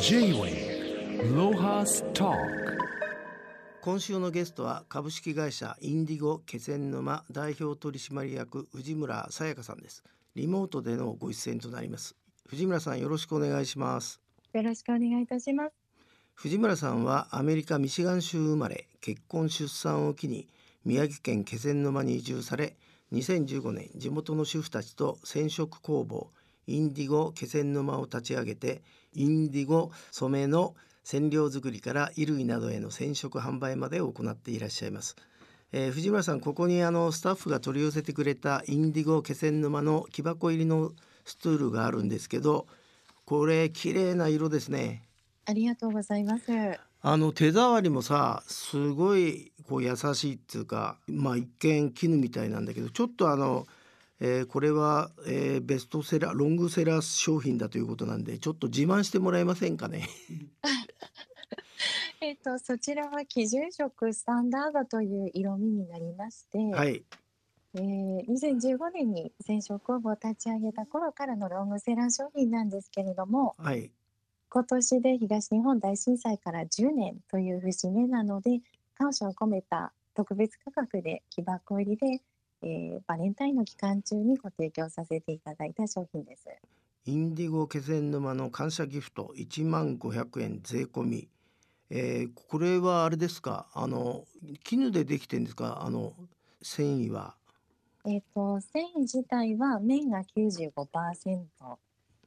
J-Way ロハスタ今週のゲストは株式会社インディゴ気仙沼代表取締役藤村さやかさんです。リモートでのご出演となります。藤村さんよろしくお願いします。よろしくお願いいたします。藤村さんはアメリカミシガン州生まれ結婚出産を機に宮城県気仙沼に移住され2015年地元の主婦たちと染色工房インディゴ気仙沼を立ち上げてインディゴ染めの染料作りから衣類などへの染色販売まで行っていらっしゃいます、えー藤村さんここにあのスタッフが取り寄せてくれたインディゴ気仙沼の木箱入りのスツールがあるんですけどこれ綺麗な色ですねありがとうございます。あの手触りもさすごいこう優しいっていうかまあ一見絹みたいなんだけどちょっとあの、えーこれは、えーベストセラーロングセラー商品だということなんでちょっと自慢してもらえませんかね？えっ、とそちらは基準色スタンダードという色味になりまして、はいえー2015年に染色工房を立ち上げた頃からのロングセラー商品なんですけれども、はい今年で東日本大震災から10年という節目なので、感謝を込めた特別価格で木箱入りで、えーバレンタインの期間中にご提供させていただいた商品です。インディゴ気仙沼の感謝ギフト1万500円税込み、えーこれはあれですか？あの絹でできてんですか？あの繊維は。えっ、と繊維自体は綿が95%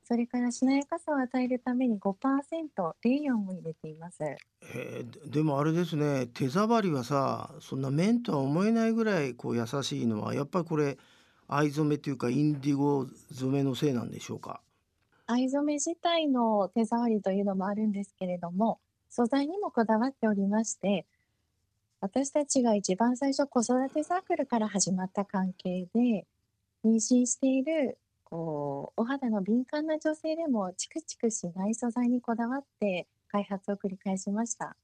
それからしなやかさを与えるために5%レイヨンを入れています。えーででもあれですね手触りはさそんな綿とは思えないぐらいこう優しいのはやっぱりこれ藍染めというかインディゴ染めのせいなんでしょうか？藍染め自体の手触りというのもあるんですけれども素材にもこだわっておりまして私たちが一番最初子育てサークルから始まった関係で妊娠しているこうお肌の敏感な女性でもチクチクしない素材にこだわって開発を繰り返しました。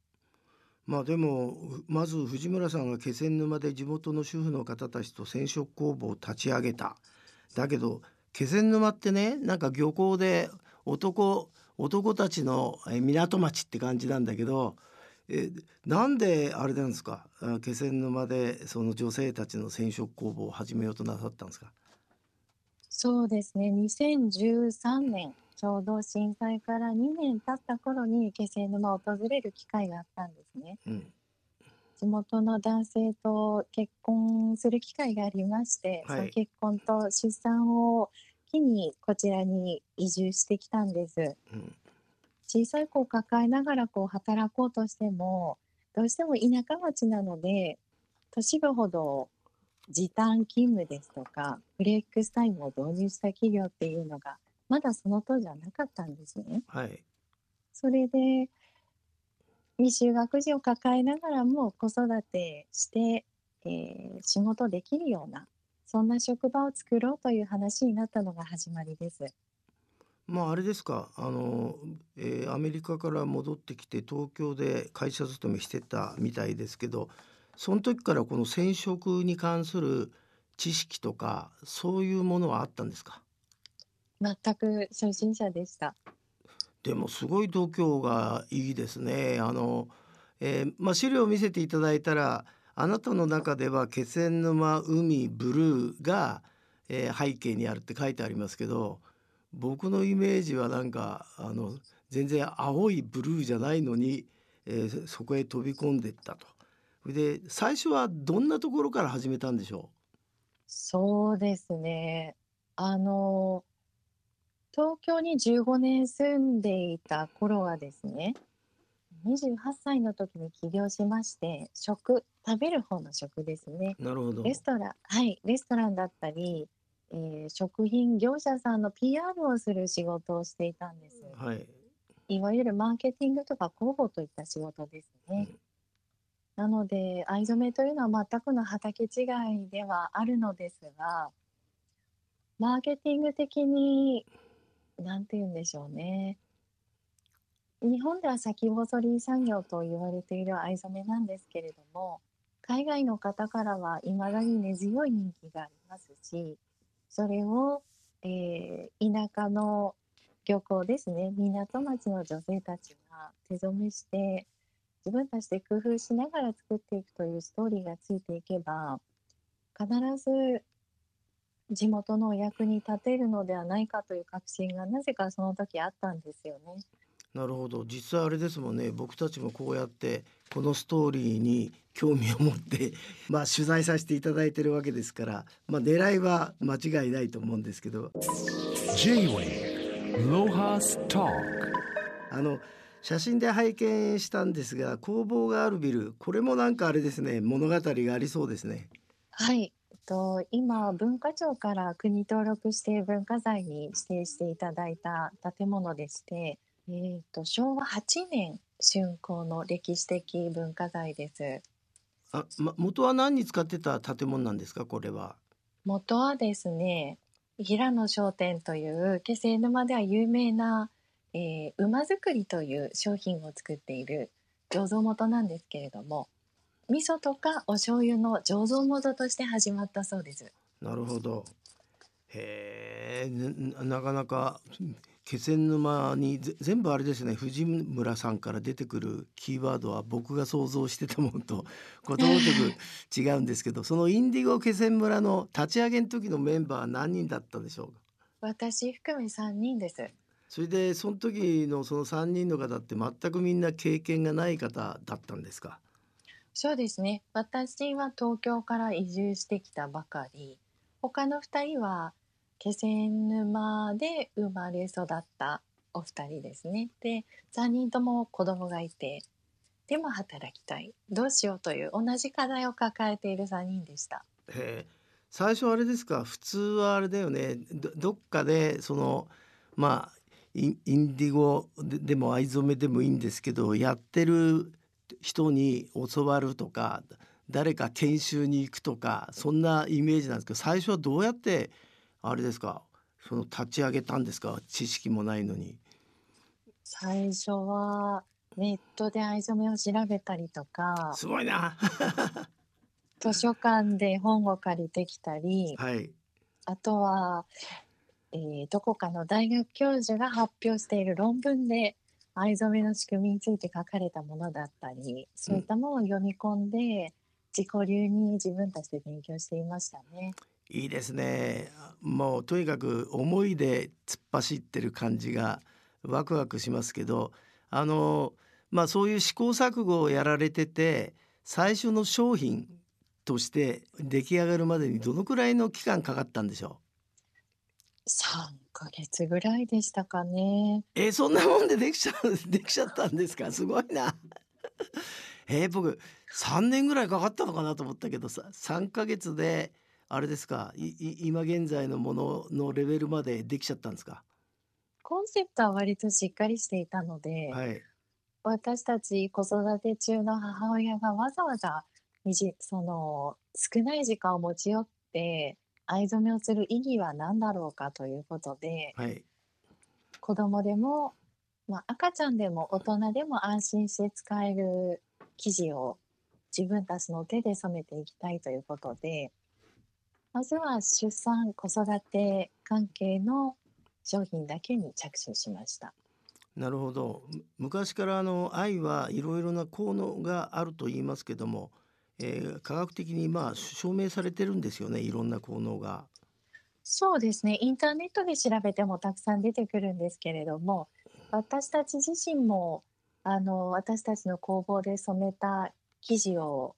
まあでもまず藤村さんが気仙沼で地元の主婦の方たちと染色工房を立ち上げた。だけど気仙沼ってねなんか漁港で男男たちの港町って感じなんだけどえなんであれなんですか？気仙沼でその女性たちの染色工房を始めようとなさったんですか？そうですね。2013年ちょうど震災から2年経った頃に気仙沼を訪れる機会があったんですね。うん。地元の男性と結婚する機会がありまして、はい。その結婚と出産を機にこちらに移住してきたんです。うん。小さい子を抱えながらこう働こうとしてもどうしても田舎町なので都市部ほど時短勤務ですとかフレックスタイムを導入した企業っていうのがまだその当時はなかったんですね。はいそれで未就学児を抱えながらも子育てして、えー仕事できるようなそんな職場を作ろうという話になったのが始まりです。まああれですかあの、えーアメリカから戻ってきて東京で会社勤めしてたみたいですけどその時からこの染色に関する知識とかそういうものはあったんですか？全く初心者でした。でもすごい度胸がいいですね。あの、えーまあ、資料を見せていただいたらあなたの中では気仙沼海ブルーが、えー背景にあるって書いてありますけど僕のイメージはなんかあの全然青いブルーじゃないのに、えーそこへ飛び込んでったと。で最初はどんなところから始めたんでしょそうですね。あの東京に15年住んでいた頃はですね28歳の時に起業しまして食食べる方の食ですねうなるほど。レストランはいレストランだったり、えー食品業者さんの PR をする仕事をしていたんですはい。いわゆるマーケティングとか広報といった仕事ですね。なので藍染めというのは全くの畑違いではあるのですがマーケティング的に何て言うんでしょうね。日本では先細り産業と言われている藍染めなんですけれども海外の方からはいまだに根強い人気がありますしそれを、えー田舎の漁港ですね。港町の女性たちが手染めして自分たちで工夫しながら作っていくというストーリーがついていけば必ず地元のお役に立てるのではないかという確信がなぜかその時あったんですよね。なるほど。実際あれですもんね。僕たちもこうやってこのストーリーに興味を持って まあ取材させていただいてるわけですからまあ狙いは間違いないと思うんですけど。あの写真で拝見したんですが工房があるビルこれもなんかあれですね物語がありそうですね。はいと今文化庁から国登録指定文化財に指定していただいた建物でしてえーと、昭和8年竣工の歴史的文化財です。あ、ま、元は何に使ってた建物なんですか、これは？元はですね、平野商店という気仙沼では有名な、えー、馬作りという商品を作っている醸造元なんですけれども、味噌とかお醤油の醸造元として始まったそうです。なるほど。へえ、なかなか気仙沼に全部あれですね藤村さんから出てくるキーワードは僕が想像してたものと ことごとく違うんですけどそのインディゴ気仙村の立ち上げの時のメンバーは何人だったでしょうか？私含め3人ですそれでその時のその3人の方って全くみんな経験がない方だったんですか？そうですね私は東京から移住してきたばかり他の2人は気仙沼で生まれ育ったお二人ですね。で、3人とも子供がいて、でも働きたい。どうしようという同じ課題を抱えている3人でした。へ最初あれですか？普通はあれだよねどっかでそのまあインディゴでも藍染めでもいいんですけどやってる人に教わるとか誰か研修に行くとかそんなイメージなんですけど最初はどうやってあれですかその立ち上げたんですか知識もないのに。最初はネットで藍染めを調べたりとかすごいな 図書館で本を借りてきたり、はい、あとは、えー、どこかの大学教授が発表している論文で藍染めの仕組みについて書かれたものだったりそういったものを読み込んで、自己流に自分たちで勉強していましたね。いいですねもうとにかく思いで突っ走ってる感じがワクワクしますけどあのまあそういう試行錯誤をやられてて最初の商品として出来上がるまでにどのくらいの期間かかったんでしょう？3ヶ月ぐらいでしたかね。えそんなもんでできちゃう できちゃったんですか？すごいな。えー、僕3年ぐらいかかったのかなと思ったけどさ3ヶ月であれですか？今現在のもののレベルまでできちゃったんですか？コンセプトは割としっかりしていたので、はい、私たち子育て中の母親がわざわざその少ない時間を持ち寄って藍染めをする意義は何だろうかということで、はい、子供でも、まあ、赤ちゃんでも大人でも安心して使える生地を自分たちの手で染めていきたいということでまずは出産子育て関係の商品だけに着手しました。なるほど。昔からあの愛はいろいろな効能があると言いますけども、えー、科学的にまあ証明されてるんですよねいろんな効能が。そうですねインターネットで調べてもたくさん出てくるんですけれども私たち自身もあの私たちの工房で染めた生地を、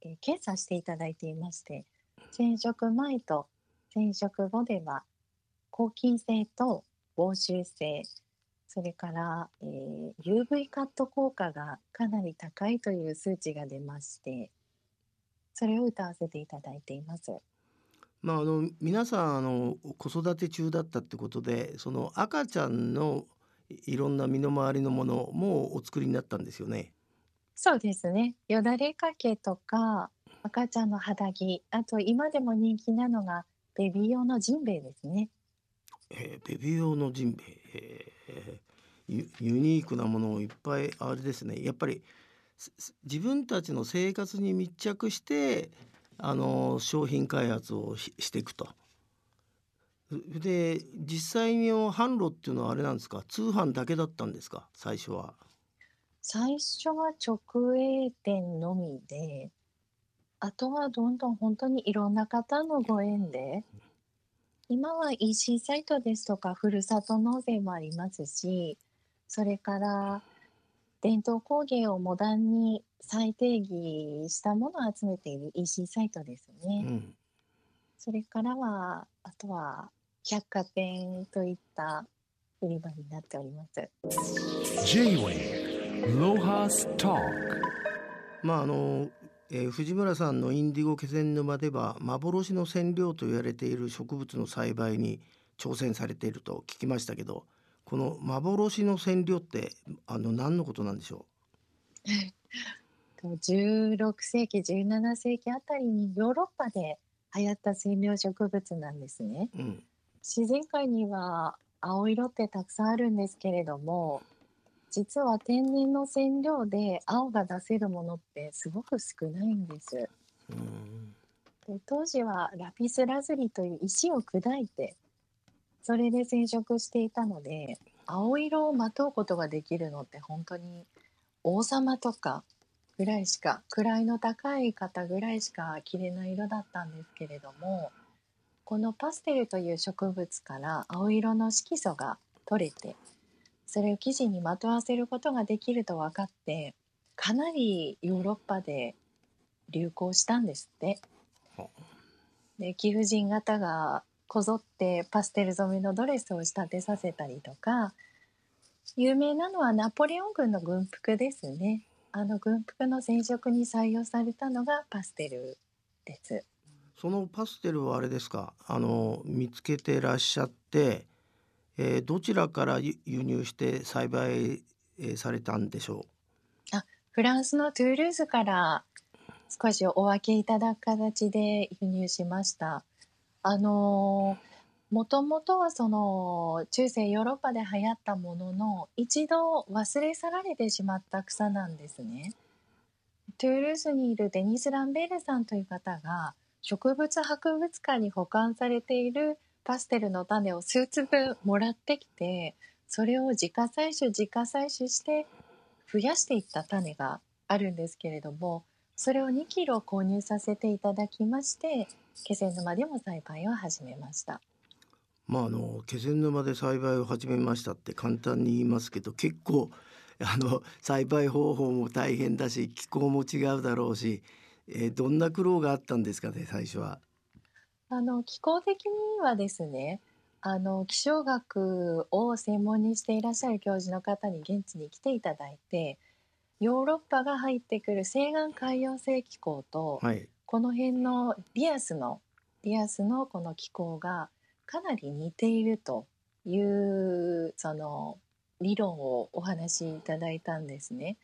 えー、検査していただいていまして染色前と染色後では抗菌性と防臭性それから、えー、UV カット効果がかなり高いという数値が出ましてそれを歌わせていただいています。まあ、あの皆さんあの子育て中だったってことでその赤ちゃんのいろんな身の回りのものもお作りになったんですよね。そうですね。よだれかけとか赤ちゃんの肌着、あと今でも人気なのがベビー用のジンベエですね。えー、ベビー用のジンベエ、えー、ユニークなものをいっぱいあれですね。やっぱり自分たちの生活に密着してあの商品開発をしていくと。で実際の販路っていうのはあれなんですか？通販だけだったんですか？最初は。最初は直営店のみで、あとはどんどん本当にいろんな方のご縁で、今は EC サイトですとか、ふるさと納税もありますし、それから伝統工芸をモダンに再定義したものを集めている EC サイトですね。うん、それからは、あとは百貨店といった売り場になっております。まああの、えー藤村さんのインディゴ気仙沼では幻の染料と言われている植物の栽培に挑戦されていると聞きましたけどこの幻の染料ってあの何のことなんでしょと16 世紀17世紀あたりにヨーロッパで流行った染料植物なんですね。う、うん自然界には青色ってたくさんあるんですけれども実は天然の染料で青が出せるものってすごく少ないんです。うんで当時はラピスラズリという石を砕いてそれで染色していたので青色をまとうことができるのって本当に王様とかぐらいしか位の高い方ぐらいしか着れない色だったんですけれどもこのパステルという植物から青色の色素が取れてそれを生地にまとわせることができると分かってかなりヨーロッパで流行したんですって。はで貴婦人方がこぞってパステル染めのドレスを仕立てさせたりとか有名なのはナポレオン軍の軍服ですね。あの軍服の染色に採用されたのがパステルです。そのパステルはあれですか？あの見つけてらっしゃって、えーどちらから輸輸入して栽培、えーされたんでしょフランスのトゥールーズから少しお分けいただく形で輸入しましたあのもともとはその中世ヨーロッパで流行ったものの一度忘れ去られてしまった草なんですね。トゥールーズにいるデニス・ランベールさんという方が植物博物館に保管されているパステルの種を数粒もらってきてそれを自家採取自家採取して増やしていった種があるんですけれどもそれを2キロ購入させていただきまして気仙沼でも栽培を始めました。うまああの気仙沼で栽培を始めましたって簡単に言いますけど結構あの栽培方法も大変だし気候も違うだろうし、えーどんな苦労があったんですかね最初は。あの気候的にはですねあの気象学を専門にしていらっしゃる教授の方に現地に来ていただいてヨーロッパが入ってくる西岸海洋性気候とはい、この辺のリアスのリアスのこの気候がかなり似ているというその理論をお話しいただいたんですね。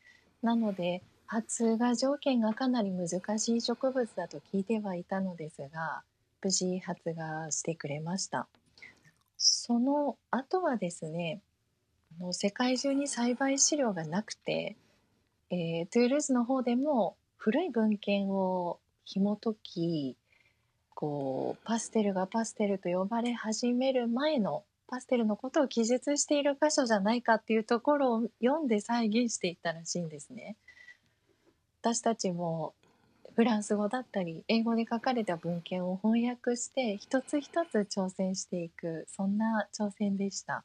なので発芽条件がかなり難しい植物だと聞いてはいたのですが無事発芽してくれました。その後はですね世界中に栽培資料がなくて、えートゥールーズの方でも古い文献を紐解きこうパステルがパステルと呼ばれ始める前のパステルのことを記述している箇所じゃないかっていうところを読んで再現していったらしいんですね。私たちもフランス語だったり英語で書かれた文献を翻訳して一つ一つ挑戦していくそんな挑戦でした。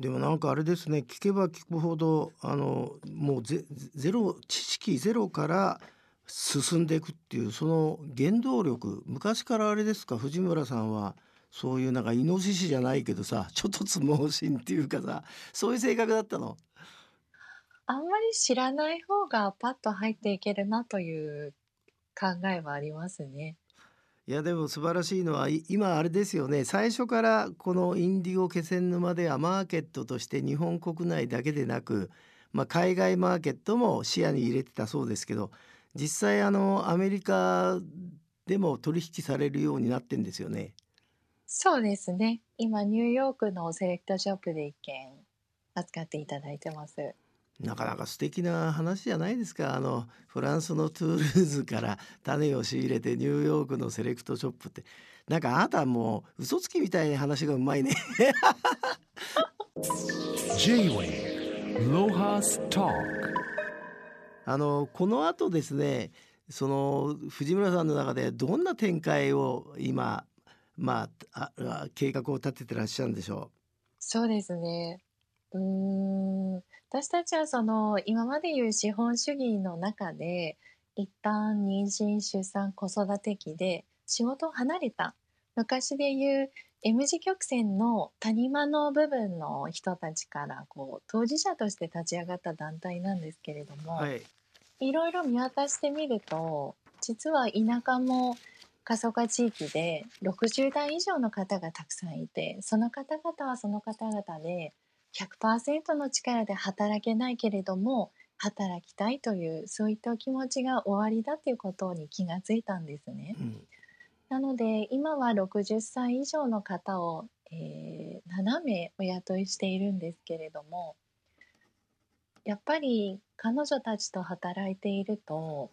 でもなんかあれですね聞けば聞くほどあのもうゼゼロ知識ゼロから進んでいくっていうその原動力昔からあれですか？藤村さんはそういうなんかイノシシじゃないけどさちょっとつ盲信っていうかさそういう性格だったの？あんまり知らない方がパッと入っていけるなという考えはありますね。いやでも素晴らしいのは今あれですよね最初からこのインディゴ気仙沼ではマーケットとして日本国内だけでなく、まあ、海外マーケットも視野に入れてたそうですけど実際あのアメリカでも取引されるようになってんですよね。そうですね。今ニューヨークのセレクトショップで一件扱っていただいてます。なかなか素敵な話じゃないですか。あのフランスのトゥールーズから種を仕入れてニューヨークのセレクトショップって。なんかあなたもう嘘つきみたいに話がうまいね。J-Way ロハスタあのこの後ですねその藤村さんの中でどんな展開を今まああ計画を立ててらっしゃるんでしょそうですね。うーん、私たちはその今までいう資本主義の中で一旦妊娠、出産、子育て期で仕事を離れた。昔でいう M 字曲線の谷間の部分の人たちからこう当事者として立ち上がった団体なんですけれどうも、はい。いろいろ見渡してみると実は田舎も過疎化地域で60代以上の方がたくさんいてその方々はその方々で100%の力で働けないけれども働きたいというそういったお気持ちが終わりだということに気がついたんですね。うんなので今は60歳以上の方を、えー7名お雇いしているんですけれどもやっぱり彼女たちと働いていると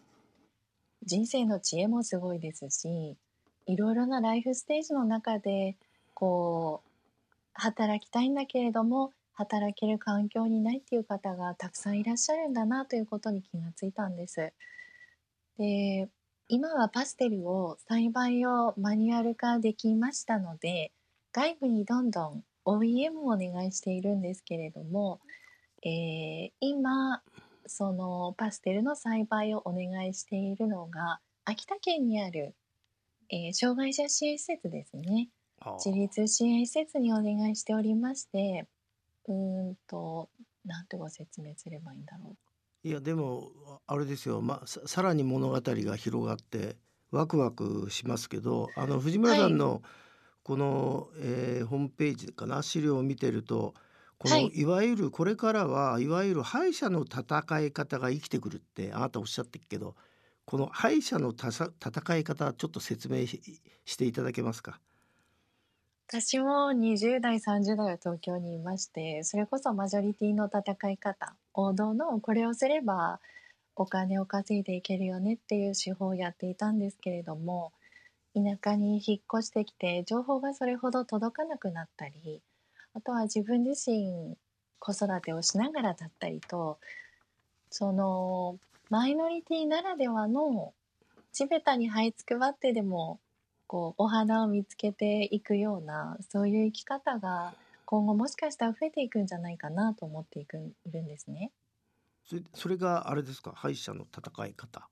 人生の知恵もすごいですしいろいろなライフステージの中でこう働きたいんだけれども働ける環境にないっていう方がたくさんいらっしゃるんだなということに気がついたんです。で今はパステルを栽培をマニュアル化できましたので外部にどんどん OEM をお願いしているんですけれども、えー今そのパステルの栽培をお願いしているのが秋田県にある、えー障害者支援施設ですねあ自立支援施設にお願いしておりましてうーんとなんてご説明すればいいんだろう。いやでもあれですよ、まあ、ささらに物語が広がってワクワクしますけどあの藤村さんのこの、えーホームページかな？資料を見てるとこの、はい。い、わゆるこれからはいわゆる敗者の戦い方が生きてくるってあなたおっしゃってるけどこの敗者のたさ戦い方ちょっと説明ししていただけますか？私も20代30代は東京にいましてそれこそマジョリティの戦い方王道のこれをすればお金を稼いでいけるよねっていう手法をやっていたんですけれども田舎に引っ越してきて情報がそれほど届かなくなったりあとは自分自身子育てをしながらだったりとそのマイノリティならではの地べたに這いつくばってでもこうお花を見つけていくようなそういう生き方が今後もしかしたら増えていくんじゃないかなと思っていくいるんですね。それそれがあれですか？敗者の戦い方。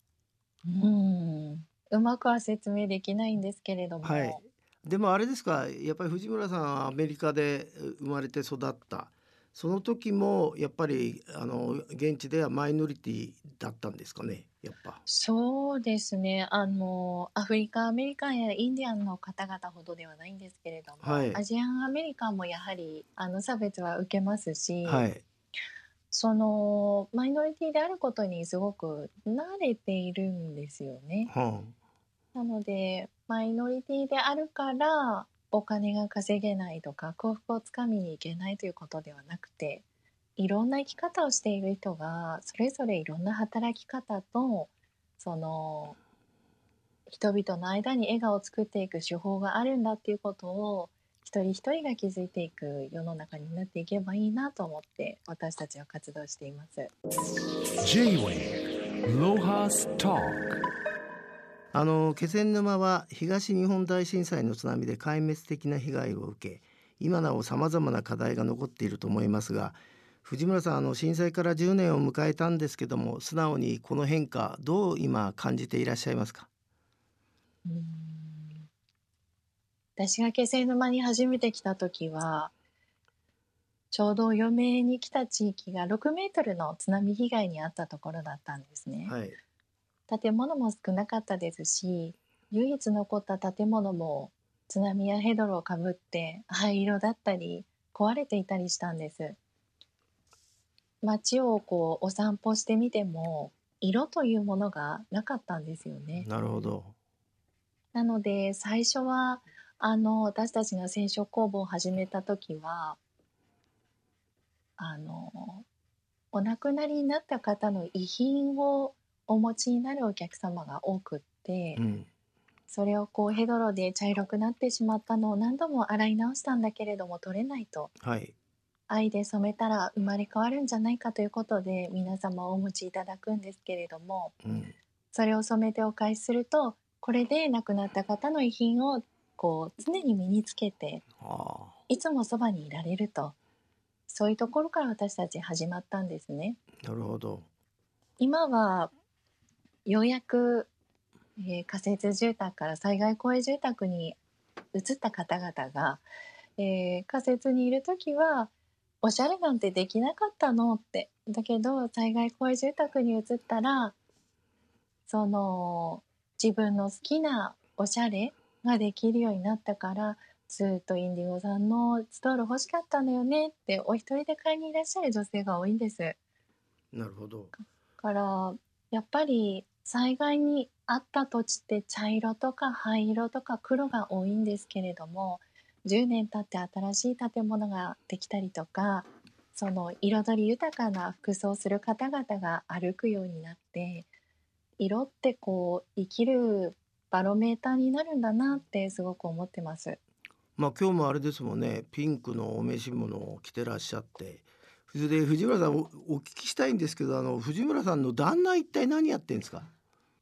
うんうまくは説明できないんですけれども、はい。でもあれですか？やっぱり藤村さんはアメリカで生まれて育ったその時もやっぱりあの現地ではマイノリティだったんですかねやっぱ。そうですねあのアフリカアメリカンやインディアンの方々ほどではないんですけれども、はいアジアンアメリカンもやはりあの差別は受けますし、はい。そのマイノリティであることにすごく慣れているんですよね。はなのでマイノリティであるからお金が稼げないとか幸福をつかみに行けないということではなくていろんな生き方をしている人がそれぞれいろんな働き方とその人々の間に笑顔を作っていく手法があるんだっていうことを一人一人が気づいていく世の中になっていけばいいなと思って私たちは活動しています。あの気仙沼は東日本大震災の津波で壊滅的な被害を受け今なおさまざまな課題が残っていると思いますが藤村さんあの震災から10年を迎えたんですけども素直にこの変化どう今感じていらっしゃいますか？私が気仙沼に初めて来た時はちょうど嫁に来た地域が6メートルの津波被害に遭ったところだったんですね。はい建物も少なかったですし唯一残った建物も津波やヘドロをかぶって灰色だったり壊れていたりしたんです。街をこうお散歩してみても色というものがなかったんですよね。なるほど。なので最初はあの私たちが染色工房を始めた時はあのお亡くなりになった方の遺品をお持ちになるお客様が多くって、うん。それをこうヘドロで茶色くなってしまったのを何度も洗い直したんだけれども取れないと。はい。愛で染めたら生まれ変わるんじゃないかということで皆様お持ちいただくんですけれどもうん。それを染めてお返しするとこれで亡くなった方の遺品をこう常に身につけてあいつもそばにいられると。そういうところから私たち始まったんですね。あなるほど。今はようやく、えー仮設住宅から災害公営住宅に移った方々が、えー仮設にいる時はおしゃれなんてできなかったのってだけど災害公営住宅に移ったらその自分の好きなおしゃれができるようになったからずっとインディゴさんのストール欲しかったのよねってお一人で買いにいらっしゃる女性が多いんです。なるほどからやっぱり災害にあった土地って茶色とか灰色とか黒が多いんですけれども10年経って新しい建物ができたりとかその彩り豊かな服装をする方々が歩くようになって色ってこう生きるバロメーターになるんだなってすごく思ってます。まあ今日もあれですもんねピンクのお召し物を着てらっしゃってそれで藤村さんおお聞きしたいんですけどあの藤村さんの旦那一体何やってんですか？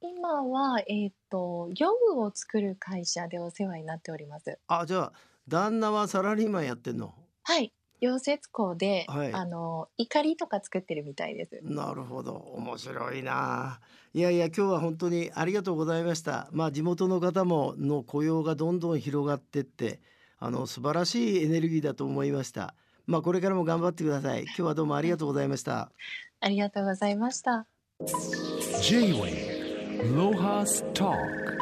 今は、えー、と漁具を作る会社でお世話になっております。あじゃあ旦那はサラリーマンやってんの？はい、溶接工で、はい。あの怒りとか作ってるみたいです。なるほど。面白いな。いやいや今日は本当にありがとうございました。まあ地元の方もの雇用がどんどん広がってってあの素晴らしいエネルギーだと思いましたまあこれからも頑張ってください。今日はどうもありがとうございました。ありがとうございました。J-Wave Lohas Talk